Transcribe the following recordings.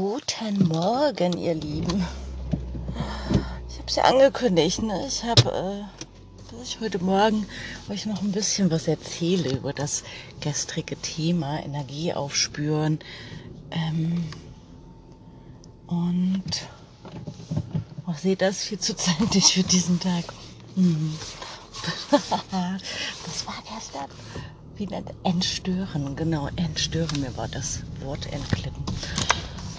Guten Morgen, ihr Lieben. Ich habe es ja angekündigt, ne? Ich habe, äh, dass ich heute Morgen euch noch ein bisschen was erzähle über das gestrige Thema Energie aufspüren. Ähm, und auch seht das viel zu zeitig für diesen Tag. Hm. das war gestern. Wie nennt Entstören, genau, Entstören. Mir war das Wort entglitten.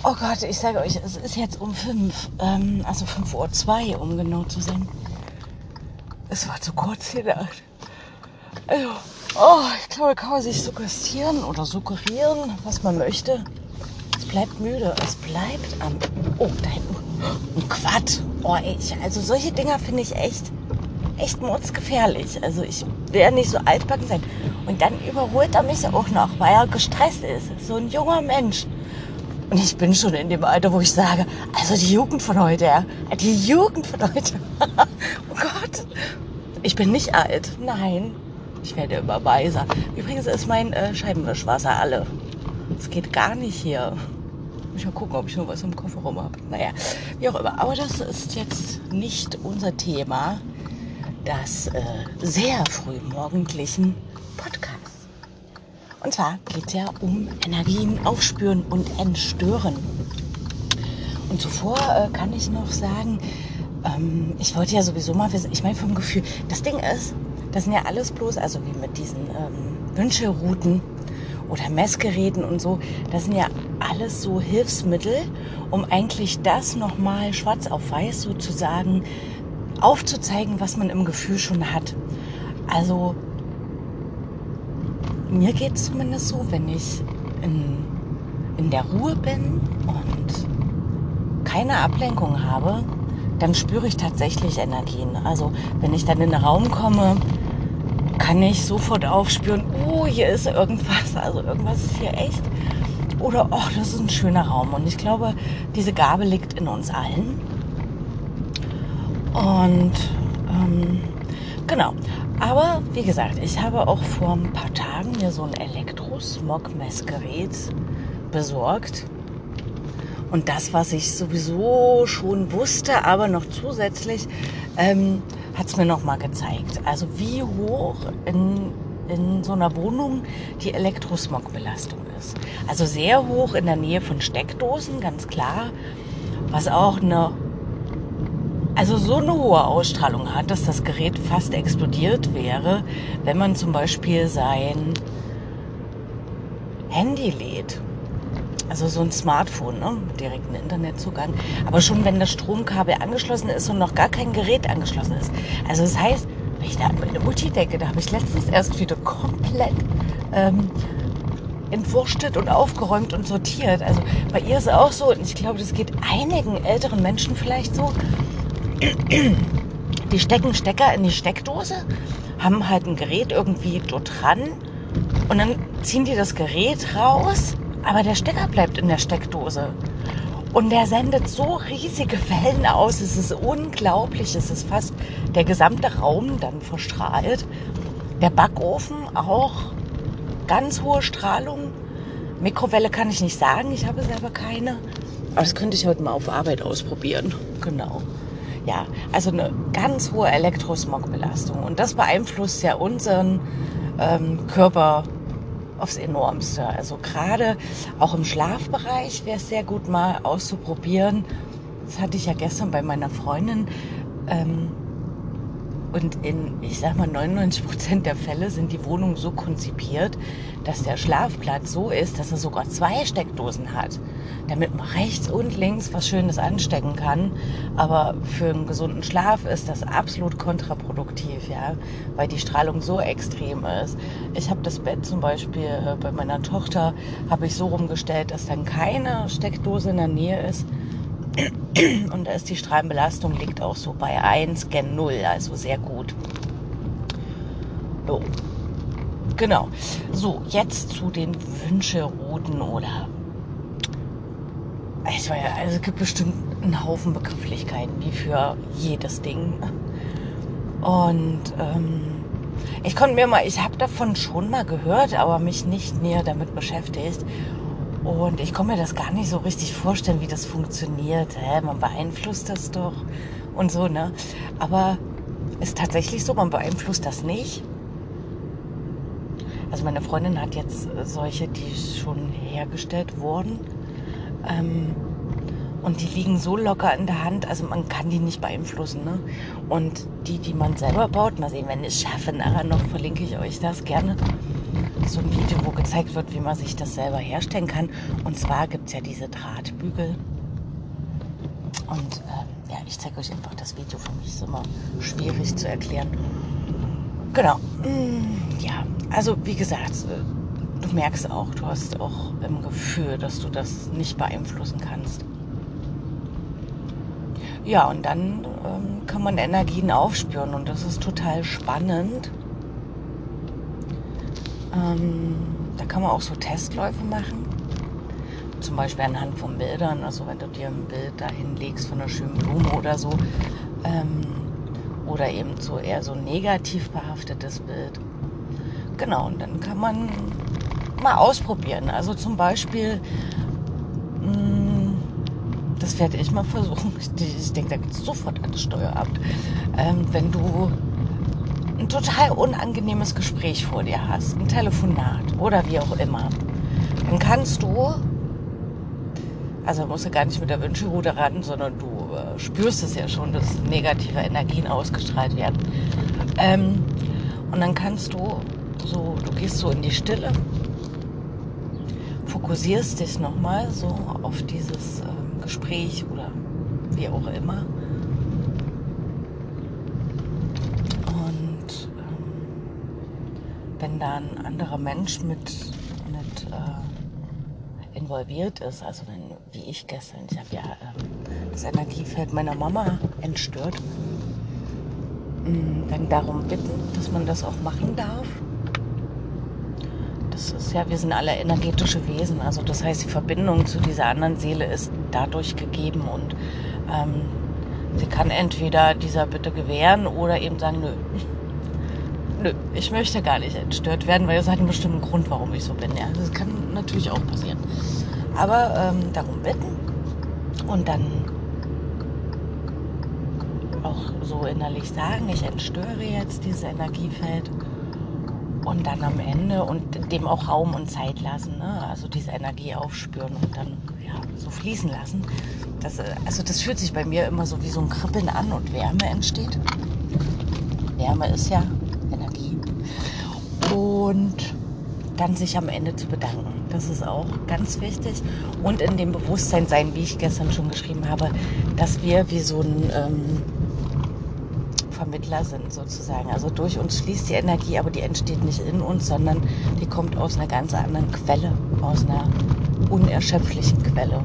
Oh Gott, ich sage euch, es ist jetzt um fünf, ähm, also fünf Uhr, zwei, um genau zu sein. Es war zu kurz gedacht. Also, oh, ich glaube, kann man sich suggestieren oder suggerieren, was man möchte. Es bleibt müde, es bleibt am... Oh, da hinten. Ein Quad. Oh, ich, also solche Dinger finde ich echt, echt mordsgefährlich. Also ich werde nicht so altbacken sein. Und dann überholt er mich auch noch, weil er gestresst ist. So ein junger Mensch. Und ich bin schon in dem Alter, wo ich sage, also die Jugend von heute, ja. Die Jugend von heute. oh Gott. Ich bin nicht alt. Nein. Ich werde immer weiser. Übrigens ist mein äh, Scheibenwischwasser alle. Es geht gar nicht hier. Ich mal gucken, ob ich noch was im Kofferraum habe. Naja, wie auch immer. Aber das ist jetzt nicht unser Thema. Das äh, sehr frühmorgendlichen Podcast. Und zwar geht es ja um Energien aufspüren und entstören. Und zuvor äh, kann ich noch sagen, ähm, ich wollte ja sowieso mal wissen, ich meine vom Gefühl, das Ding ist, das sind ja alles bloß, also wie mit diesen ähm, Wünscherouten oder Messgeräten und so, das sind ja alles so Hilfsmittel, um eigentlich das nochmal schwarz auf weiß sozusagen aufzuzeigen, was man im Gefühl schon hat. Also mir geht es zumindest so, wenn ich in, in der Ruhe bin und keine Ablenkung habe, dann spüre ich tatsächlich Energien. Also wenn ich dann in den Raum komme, kann ich sofort aufspüren, oh, hier ist irgendwas, also irgendwas ist hier echt. Oder, oh, das ist ein schöner Raum. Und ich glaube, diese Gabe liegt in uns allen. Und ähm, genau. Aber wie gesagt, ich habe auch vor ein paar Tagen mir so ein Elektrosmog-Messgerät besorgt. Und das, was ich sowieso schon wusste, aber noch zusätzlich, ähm, hat es mir nochmal gezeigt. Also wie hoch in, in so einer Wohnung die Elektrosmog-Belastung ist. Also sehr hoch in der Nähe von Steckdosen, ganz klar. Was auch eine also so eine hohe Ausstrahlung hat, dass das Gerät fast explodiert wäre, wenn man zum Beispiel sein Handy lädt. Also so ein Smartphone, ne? direkten Internetzugang. Aber schon wenn das Stromkabel angeschlossen ist und noch gar kein Gerät angeschlossen ist. Also das heißt, wenn ich da an meine Mutti denke, da habe ich letztens erst wieder komplett ähm, entwurstet und aufgeräumt und sortiert. Also bei ihr ist es auch so, und ich glaube, das geht einigen älteren Menschen vielleicht so, die stecken Stecker in die Steckdose, haben halt ein Gerät irgendwie dort dran und dann ziehen die das Gerät raus, aber der Stecker bleibt in der Steckdose. Und der sendet so riesige Wellen aus, es ist unglaublich, es ist fast der gesamte Raum dann verstrahlt. Der Backofen auch ganz hohe Strahlung. Mikrowelle kann ich nicht sagen, ich habe selber keine. Aber das könnte ich heute mal auf Arbeit ausprobieren. Genau. Ja, also eine ganz hohe Elektrosmogbelastung. Und das beeinflusst ja unseren ähm, Körper aufs Enormste. Also gerade auch im Schlafbereich wäre es sehr gut mal auszuprobieren. Das hatte ich ja gestern bei meiner Freundin. Ähm, und in, ich sag mal, 99 Prozent der Fälle sind die Wohnungen so konzipiert, dass der Schlafplatz so ist, dass er sogar zwei Steckdosen hat, damit man rechts und links was Schönes anstecken kann. Aber für einen gesunden Schlaf ist das absolut kontraproduktiv, ja, weil die Strahlung so extrem ist. Ich habe das Bett zum Beispiel äh, bei meiner Tochter habe ich so rumgestellt, dass dann keine Steckdose in der Nähe ist und da ist die Strahlenbelastung liegt auch so bei 1 gen 0, also sehr gut. So. Genau. So, jetzt zu den Wünscherouten oder. Ich weiß, also es gibt bestimmt einen Haufen Begrifflichkeiten, wie für jedes Ding. Und ähm, ich konnte mir mal, ich habe davon schon mal gehört, aber mich nicht näher damit beschäftigt. Und ich komme mir das gar nicht so richtig vorstellen, wie das funktioniert. Hä? Man beeinflusst das doch und so, ne? Aber ist tatsächlich so, man beeinflusst das nicht. Also meine Freundin hat jetzt solche, die schon hergestellt wurden. Ähm, und die liegen so locker in der Hand, also man kann die nicht beeinflussen. Ne? Und die, die man selber baut, mal sehen, wenn ich es schaffe, nachher noch verlinke ich euch das gerne. So ein Video, wo gezeigt wird, wie man sich das selber herstellen kann. Und zwar gibt es ja diese Drahtbügel. Und äh, ja, ich zeige euch einfach das Video. Für mich ist immer schwierig zu erklären. Genau. Mm, ja, also wie gesagt, äh, du merkst auch, du hast auch im Gefühl, dass du das nicht beeinflussen kannst. Ja, und dann ähm, kann man Energien aufspüren und das ist total spannend. Ähm, da kann man auch so Testläufe machen. Zum Beispiel anhand von Bildern. Also wenn du dir ein Bild dahin legst von einer schönen Blume oder so. Ähm, oder eben so eher so negativ behaftetes Bild. Genau, und dann kann man mal ausprobieren. Also zum Beispiel, mh, mm, das werde ich mal versuchen. Ich, ich denke, da gibt es sofort an das Steueramt. Ähm, wenn du ein total unangenehmes Gespräch vor dir hast, ein Telefonat oder wie auch immer, dann kannst du, also musst du gar nicht mit der Wünschelrute ran, sondern du äh, spürst es ja schon, dass negative Energien ausgestrahlt werden. Ähm, und dann kannst du so, du gehst so in die Stille, fokussierst dich nochmal so auf dieses äh, Gespräch oder wie auch immer wenn da ein anderer Mensch mit, mit äh, involviert ist, also wenn, wie ich gestern, ich habe ja äh, das Energiefeld meiner Mama entstört, mm, dann darum bitten, dass man das auch machen darf. Das ist ja, wir sind alle energetische Wesen, also das heißt, die Verbindung zu dieser anderen Seele ist dadurch gegeben und ähm, sie kann entweder dieser Bitte gewähren oder eben sagen, nö, nö, ich möchte gar nicht entstört werden, weil es hat einen bestimmten Grund, warum ich so bin. Ja, das kann natürlich auch passieren. Aber ähm, darum bitten und dann auch so innerlich sagen, ich entstöre jetzt dieses Energiefeld und dann am Ende und dem auch Raum und Zeit lassen, ne? also diese Energie aufspüren und dann ja, so fließen lassen. Das, äh, also das fühlt sich bei mir immer so wie so ein Kribbeln an und Wärme entsteht. Wärme ist ja und dann sich am Ende zu bedanken. Das ist auch ganz wichtig. Und in dem Bewusstsein sein, wie ich gestern schon geschrieben habe, dass wir wie so ein ähm, Vermittler sind sozusagen. Also durch uns fließt die Energie, aber die entsteht nicht in uns, sondern die kommt aus einer ganz anderen Quelle, aus einer unerschöpflichen Quelle.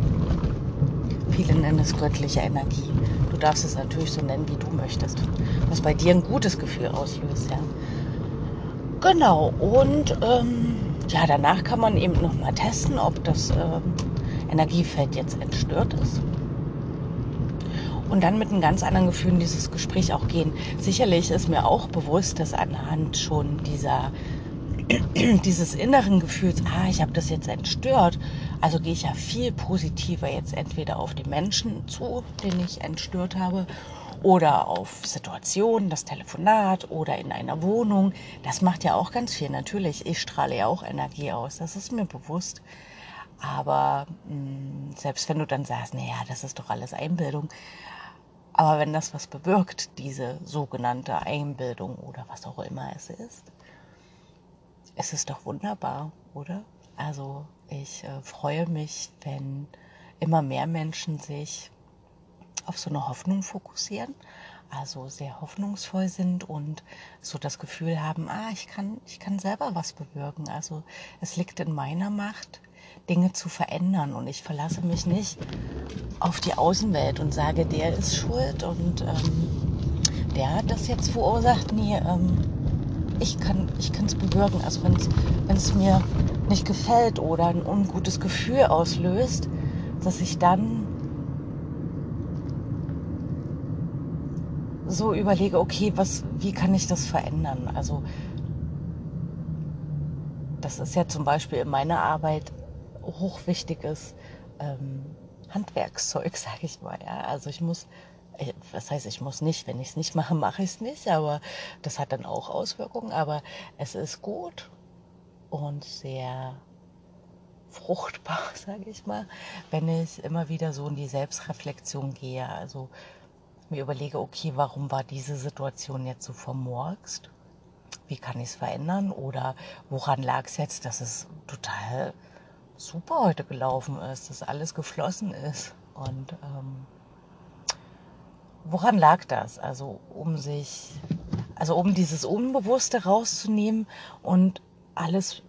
Viele nennen es göttliche Energie. Du darfst es natürlich so nennen, wie du möchtest. Was bei dir ein gutes Gefühl auslöst, ja. Genau, und ähm, ja, danach kann man eben nochmal testen, ob das ähm, Energiefeld jetzt entstört ist. Und dann mit einem ganz anderen Gefühl in dieses Gespräch auch gehen. Sicherlich ist mir auch bewusst, dass anhand schon dieser dieses inneren Gefühls, ah, ich habe das jetzt entstört, also gehe ich ja viel positiver jetzt entweder auf die Menschen zu, den ich entstört habe, oder auf Situationen, das Telefonat oder in einer Wohnung. Das macht ja auch ganz viel. Natürlich, ich strahle ja auch Energie aus, das ist mir bewusst. Aber mh, hm, selbst wenn du dann sagst, naja, das ist doch alles Einbildung. Aber wenn das was bewirkt, diese sogenannte Einbildung oder was auch immer es ist, es ist doch wunderbar, oder? Also ich äh, freue mich, wenn immer mehr Menschen sich auf so eine Hoffnung fokussieren, also sehr hoffnungsvoll sind und so das Gefühl haben, ah, ich kann, ich kann selber was bewirken. Also es liegt in meiner Macht, Dinge zu verändern und ich verlasse mich nicht auf die Außenwelt und sage, der ist schuld und ähm, der hat das jetzt verursacht. Nee, ähm, ich kann es bewirken. Also wenn es mir nicht gefällt oder ein ungutes Gefühl auslöst, dass ich dann so überlege, okay, was, wie kann ich das verändern? Also das ist ja zum Beispiel in meiner Arbeit hochwichtiges ähm, Handwerkszeug, sage ich mal. Ja? Also ich muss, äh, was heißt, ich muss nicht, wenn ich es nicht mache, mache ich es nicht, aber das hat dann auch Auswirkungen. Aber es ist gut und sehr fruchtbar, sage ich mal, wenn ich immer wieder so in die Selbstreflexion gehe. Also mir überlege, okay, warum war diese Situation jetzt so vermurkst? Wie kann ich es verändern? Oder woran lag es jetzt, dass es total super heute gelaufen ist, dass alles geflossen ist? Und ähm, woran lag das? Also um sich, also um dieses Unbewusste rauszunehmen und alles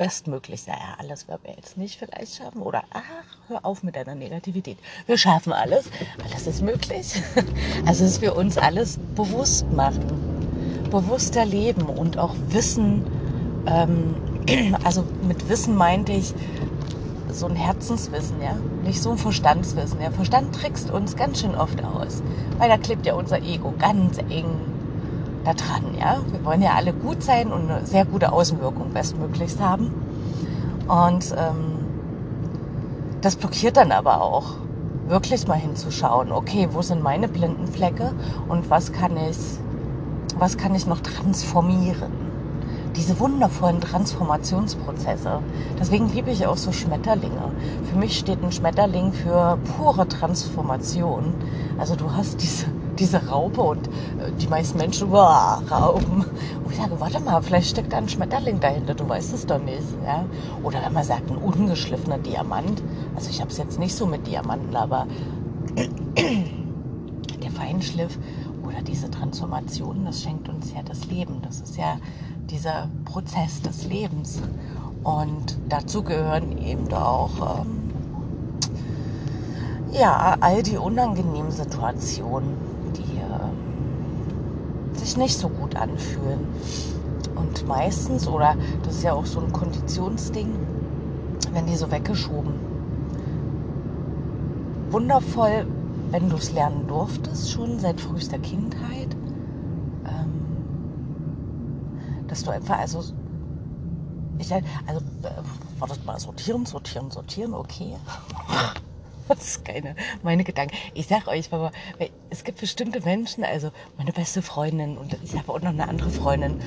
bestmöglich, naja, alles werden wir jetzt nicht vielleicht schaffen. Oder ach, hör auf mit deiner Negativität. Wir schaffen alles. Alles ist möglich. Also, dass wir uns alles bewusst machen. Bewusster leben und auch wissen, ähm, also mit Wissen meinte ich so ein Herzenswissen, ja, nicht so ein Verstandswissen. Der Verstand trickst uns ganz schön oft aus, weil da klebt ja unser Ego ganz eng da dran, ja. Wir wollen ja alle gut sein und eine sehr gute Außenwirkung bestmöglichst haben. Und ähm, das blockiert dann aber auch, wirklich mal hinzuschauen, okay, wo sind meine blinden Flecke und was kann ich, was kann ich noch transformieren? Diese wundervollen Transformationsprozesse. Deswegen liebe ich auch so Schmetterlinge. Für mich steht ein Schmetterling für pure Transformation. Also du hast diese diese Raupe und äh, die meisten Menschen, boah, Raupen. Und ich sage, warte mal, vielleicht steckt da ein Schmetterling dahinter, du weißt es doch nicht. Ja? Oder wenn man sagt, ein ungeschliffener Diamant. Also ich habe es jetzt nicht so mit Diamanten, aber der Feinschliff oder diese Transformation, das schenkt uns ja das Leben. Das ist ja dieser Prozess des Lebens. Und dazu gehören eben auch ähm, ja, all die unangenehmen Situationen sich nicht so gut anfühlen. Und meistens, oder das ist ja auch so ein Konditionsding, wenn die so weggeschoben. Wundervoll, wenn du es lernen durftest, schon seit frühester Kindheit, ähm, dass du einfach, also, ich, also, äh, wartet mal, sortieren, sortieren, sortieren, okay. Das ist keine, meine Gedanken. Ich sag euch, aber es gibt bestimmte Menschen, also meine beste Freundin und ich habe auch noch eine andere Freundin.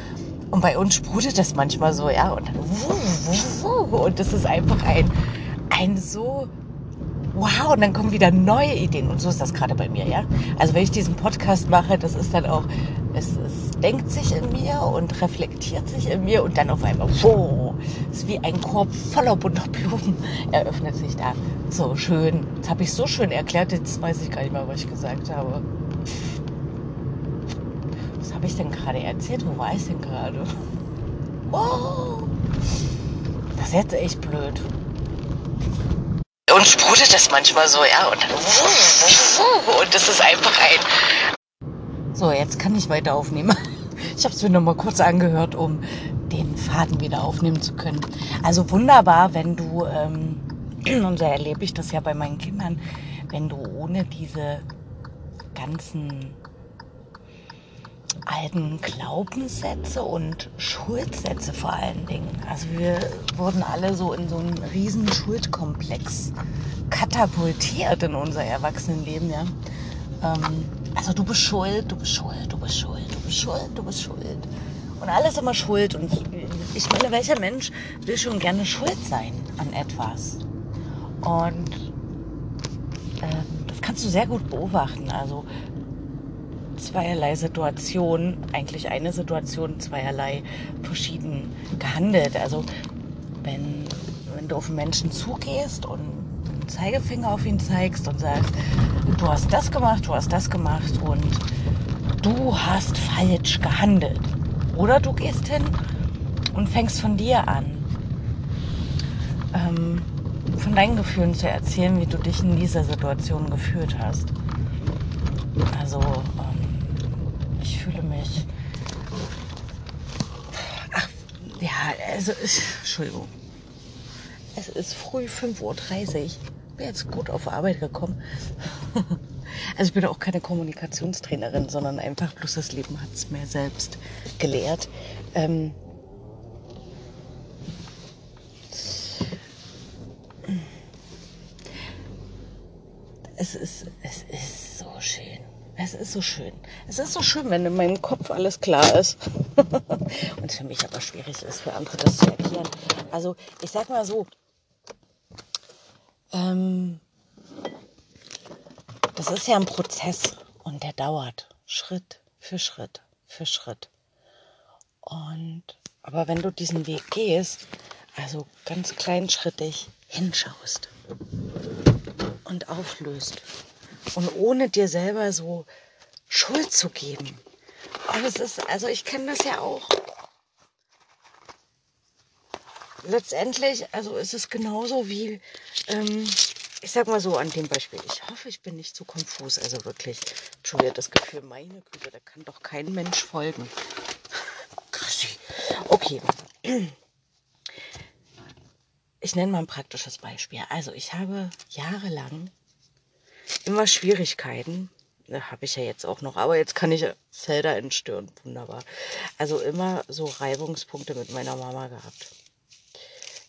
Und bei uns sprudelt das manchmal so, ja. Und und das ist einfach ein, ein so wow, und dann kommen wieder neue Ideen. Und so ist das gerade bei mir, ja. Also wenn ich diesen Podcast mache, das ist dann auch, es, es denkt sich in mir und reflektiert sich in mir und dann auf einmal, wow, ist wie ein Korb voller bunter Blumen eröffnet sich da. So schön. Das habe ich so schön erklärt, jetzt weiß ich gar nicht mehr, was ich gesagt habe. Was habe ich denn gerade erzählt? Wo war ich denn gerade? Wow. Das ist jetzt echt blöd und sprudelt das manchmal so, ja, und dann und das ist einfach ein. So, jetzt kann ich weiter aufnehmen. Ich habe es mir noch mal kurz angehört, um den Faden wieder aufnehmen zu können. Also wunderbar, wenn du, ähm, und so erlebe ich das ja bei meinen Kindern, wenn du ohne diese ganzen alten Glaubenssätze und Schuldsätze vor allen Dingen. Also wir wurden alle so in so einen riesen Schuldkomplex katapultiert in unser Erwachsenenleben, ja. Ähm, also du bist schuld, du bist schuld, du bist schuld, du bist schuld, du bist schuld. Und alles immer schuld. Und ich meine, welcher Mensch will schon gerne schuld sein an etwas? Und äh, das kannst du sehr gut beobachten. Also zweierlei Situationen, eigentlich eine Situation, zweierlei verschieden gehandelt. Also wenn, wenn du auf einen Menschen zugehst und Zeigefinger auf ihn zeigst und sagst, du hast das gemacht, du hast das gemacht und du hast falsch gehandelt. Oder du gehst hin und fängst von dir an, ähm, von deinen Gefühlen zu erzählen, wie du dich in dieser Situation gefühlt hast. Also ich fühle mich. Ach, ja, also, Entschuldigung. Es ist früh 5.30 Uhr bin jetzt gut auf Arbeit gekommen. Also ich bin auch keine Kommunikationstrainerin, sondern einfach bloß das Leben hat es mir selbst gelehrt. Ähm es, ist, es ist so schön. Es ist so schön. Es ist so schön, wenn in meinem Kopf alles klar ist. Und für mich aber schwierig ist, für andere das zu erklären. Also ich sag mal so, ähm, das ist ja ein Prozess und der dauert Schritt für Schritt für Schritt. Und, aber wenn du diesen Weg gehst, also ganz kleinschrittig hinschaust und auflöst und ohne dir selber so Schuld zu geben. Und es ist, also ich kenne das ja auch. Letztendlich, also ist es genauso wie, ähm, ich sag mal so an dem Beispiel. Ich hoffe, ich bin nicht zu konfus. Also wirklich, schon wieder das Gefühl, meine Güte, da kann doch kein Mensch folgen. Chrissy. Okay. Ich nenne mal ein praktisches Beispiel. Also ich habe jahrelang immer Schwierigkeiten. Habe ich ja jetzt auch noch, aber jetzt kann ich Felder entstören. Wunderbar. Also immer so Reibungspunkte mit meiner Mama gehabt.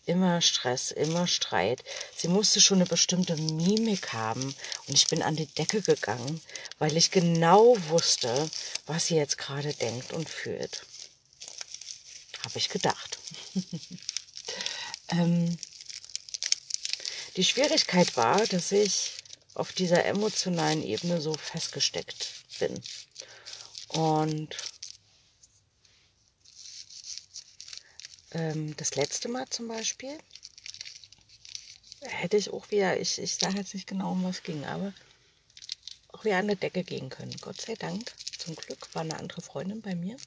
Immer Stress, immer Streit. Sie musste schon eine bestimmte Mimik haben und ich bin an die Decke gegangen, weil ich genau wusste, was sie jetzt gerade denkt und fühlt. Habe ich gedacht. ähm, die Schwierigkeit war, dass ich auf dieser emotionalen Ebene so festgesteckt bin. Und ähm, das letzte Mal zum Beispiel hätte ich auch wieder, ich, ich sage jetzt nicht genau, um was ging, aber auch wieder an der Decke gehen können. Gott sei Dank, zum Glück war eine andere Freundin bei mir,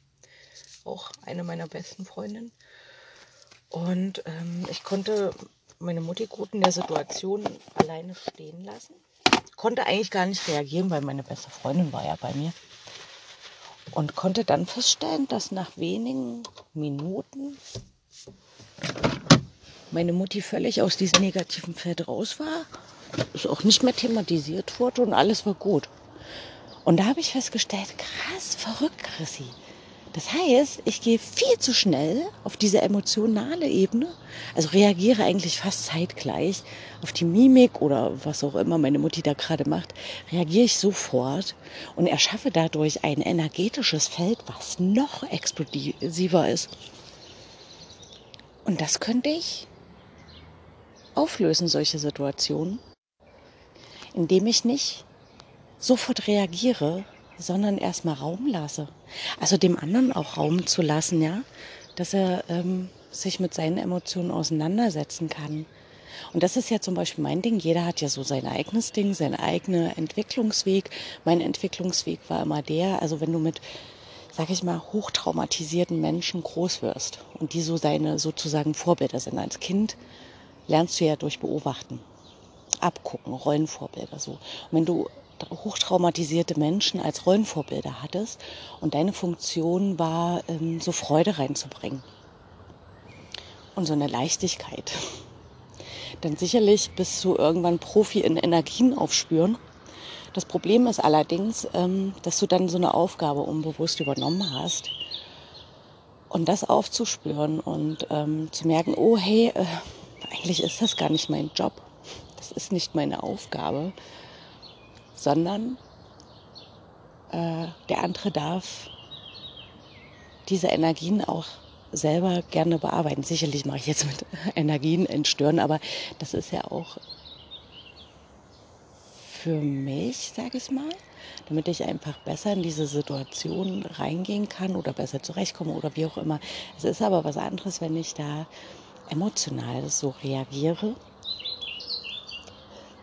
auch eine meiner besten Freundinnen. Und ähm, ich konnte meine Mutti gut in der Situation alleine stehen lassen. Konnte eigentlich gar nicht reagieren, weil meine beste Freundin war ja bei mir. Und konnte dann feststellen, dass nach wenigen Minuten meine Mutti völlig aus diesem negativen Feld raus war, es auch nicht mehr thematisiert wurde und alles war gut. Und da habe ich festgestellt, krass, verrückt, Chrissy. Das heißt, ich gehe viel zu schnell auf diese emotionale Ebene, also reagiere eigentlich fast zeitgleich auf die Mimik oder was auch immer meine Mutti da gerade macht, reagiere ich sofort und erschaffe dadurch ein energetisches Feld, was noch explosiver ist. Und das könnte ich auflösen, solche Situationen, indem ich nicht sofort reagiere, sondern erstmal Raum lasse. Also dem anderen auch Raum zu lassen, ja, dass er ähm, sich mit seinen Emotionen auseinandersetzen kann. Und das ist ja zum Beispiel mein Ding. Jeder hat ja so sein eigenes Ding, seinen eigenen Entwicklungsweg. Mein Entwicklungsweg war immer der, also wenn du mit, sag ich mal, hochtraumatisierten Menschen groß wirst und die so deine sozusagen Vorbilder sind als Kind, lernst du ja durch Beobachten, abgucken, Rollenvorbilder so. Und wenn du hochtraumatisierte Menschen als Rollenvorbilder hattest und deine Funktion war, ähm, so Freude reinzubringen und so eine Leichtigkeit. Dann sicherlich bist du irgendwann Profi in Energien aufspüren. Das Problem ist allerdings, ähm, dass du dann so eine Aufgabe unbewusst übernommen hast und das aufzuspüren und ähm, zu merken, oh hey, äh, eigentlich ist das gar nicht mein Job. Das ist nicht meine Aufgabe sondern äh, der andere darf diese Energien auch selber gerne bearbeiten. Sicherlich mache ich jetzt mit Energien entstören, aber das ist ja auch für mich, sage ich mal, damit ich einfach besser in diese Situation reingehen kann oder besser zurechtkomme oder wie auch immer. Es ist aber was anderes, wenn ich da emotional so reagiere.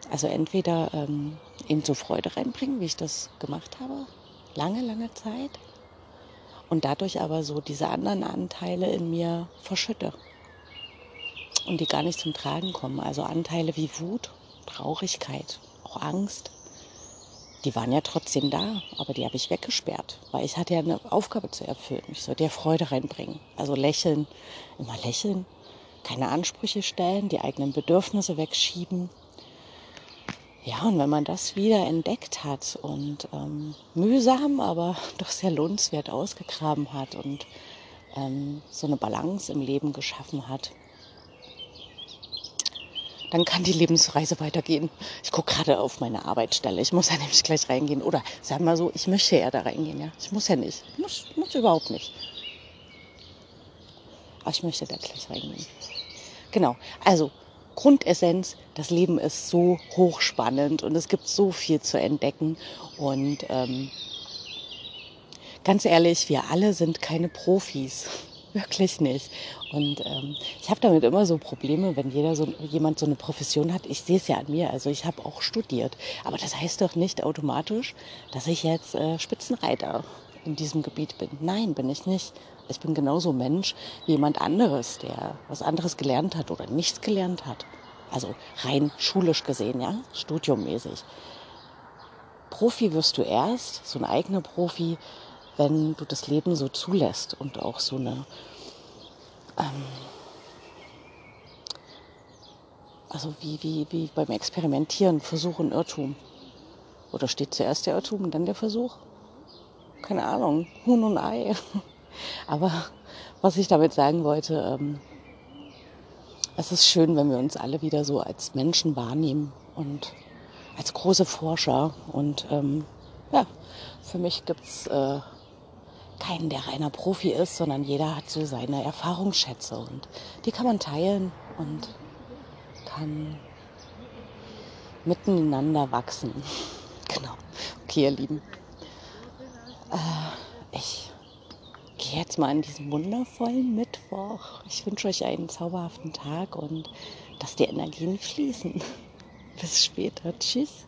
Also entweder ähm, ihm so Freude reinbringen, wie ich das gemacht habe, lange, lange Zeit. Und dadurch aber so diese anderen Anteile in mir verschütte und die gar nicht zum Tragen kommen. Also Anteile wie Wut, Traurigkeit, auch Angst, die waren ja trotzdem da, aber die habe ich weggesperrt, weil ich hatte ja eine Aufgabe zu erfüllen. Ich sollte ja Freude reinbringen. Also lächeln, immer lächeln, keine Ansprüche stellen, die eigenen Bedürfnisse wegschieben, ja, und wenn man das wieder entdeckt hat und ähm, mühsam, aber doch sehr lohnenswert ausgegraben hat und ähm, so eine Balance im Leben geschaffen hat, dann kann die Lebensreise weitergehen. Ich gucke gerade auf meine Arbeitsstelle. Ich muss ja nämlich gleich reingehen. Oder sag mal so, ich möchte ja da reingehen. Ja? Ich muss ja nicht. Muss, muss überhaupt nicht. Aber ich möchte da gleich reingehen. Genau. Also, Grundessenz, das Leben ist so hochspannend und es gibt so viel zu entdecken. Und ähm, ganz ehrlich, wir alle sind keine Profis. Wirklich nicht. Und ähm, ich habe damit immer so Probleme, wenn jeder so, jemand so eine Profession hat. Ich sehe es ja an mir. Also ich habe auch studiert. Aber das heißt doch nicht automatisch, dass ich jetzt äh, Spitzenreiter in diesem Gebiet bin. Nein, bin ich nicht. Ich bin genauso Mensch wie jemand anderes, der was anderes gelernt hat oder nichts gelernt hat. Also rein schulisch gesehen, ja, studiummäßig. Profi wirst du erst, so ein eigener Profi, wenn du das Leben so zulässt und auch so eine, ähm, also wie, wie, wie beim Experimentieren, Versuch und Irrtum. Oder steht zuerst der Irrtum und dann der Versuch? Keine Ahnung, Huhn und Ei. Aber was ich damit sagen wollte, ähm, es ist schön, wenn wir uns alle wieder so als Menschen wahrnehmen und als große Forscher. Und ähm, ja, für mich gibt's äh, keinen, der reiner Profi ist, sondern jeder hat so seine Erfahrungsschätze und die kann man teilen und kann miteinander wachsen. Genau. Okay, ihr Lieben. Äh, ich gehe jetzt mal an diesen wundervollen Mittwoch. Ich wünsche euch einen zauberhaften Tag und dass die Energien fließen. Bis später. Tschüss.